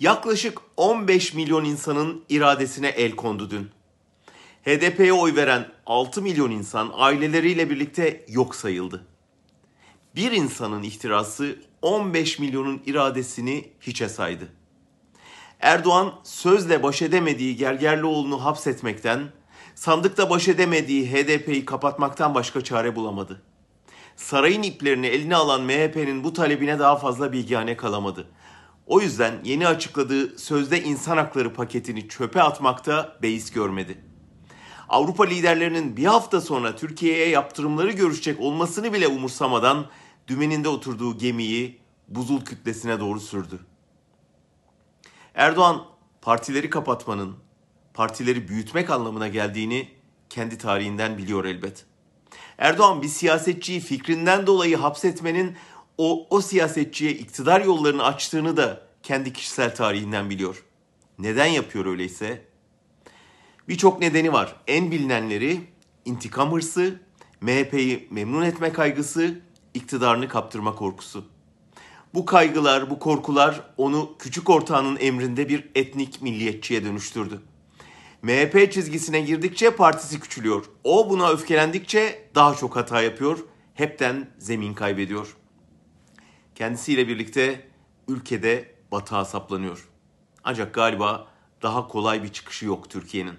Yaklaşık 15 milyon insanın iradesine el kondu dün. HDP'ye oy veren 6 milyon insan aileleriyle birlikte yok sayıldı. Bir insanın ihtirası 15 milyonun iradesini hiçe saydı. Erdoğan sözle baş edemediği Gergerlioğlu'nu hapsetmekten, sandıkta baş edemediği HDP'yi kapatmaktan başka çare bulamadı. Sarayın iplerini eline alan MHP'nin bu talebine daha fazla bilgihane kalamadı. O yüzden yeni açıkladığı sözde insan hakları paketini çöpe atmakta beis görmedi. Avrupa liderlerinin bir hafta sonra Türkiye'ye yaptırımları görüşecek olmasını bile umursamadan dümeninde oturduğu gemiyi buzul kütlesine doğru sürdü. Erdoğan partileri kapatmanın, partileri büyütmek anlamına geldiğini kendi tarihinden biliyor elbet. Erdoğan bir siyasetçiyi fikrinden dolayı hapsetmenin o, o siyasetçiye iktidar yollarını açtığını da kendi kişisel tarihinden biliyor. Neden yapıyor öyleyse? Birçok nedeni var. En bilinenleri intikam hırsı, MHP'yi memnun etme kaygısı, iktidarını kaptırma korkusu. Bu kaygılar, bu korkular onu küçük ortağının emrinde bir etnik milliyetçiye dönüştürdü. MHP çizgisine girdikçe partisi küçülüyor. O buna öfkelendikçe daha çok hata yapıyor. Hepten zemin kaybediyor. Kendisiyle birlikte ülkede batağa saplanıyor. Ancak galiba daha kolay bir çıkışı yok Türkiye'nin.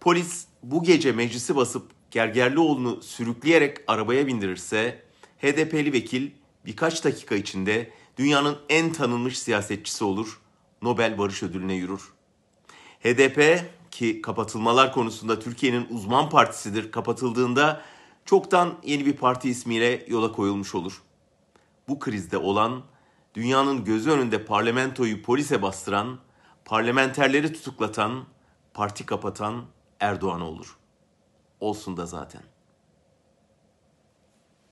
Polis bu gece meclisi basıp Gergerlioğlu'nu sürükleyerek arabaya bindirirse HDP'li vekil birkaç dakika içinde dünyanın en tanınmış siyasetçisi olur, Nobel Barış Ödülü'ne yürür. HDP ki kapatılmalar konusunda Türkiye'nin uzman partisidir kapatıldığında çoktan yeni bir parti ismiyle yola koyulmuş olur. Bu krizde olan dünyanın gözü önünde parlamentoyu polise bastıran, parlamenterleri tutuklatan, parti kapatan Erdoğan olur. Olsun da zaten.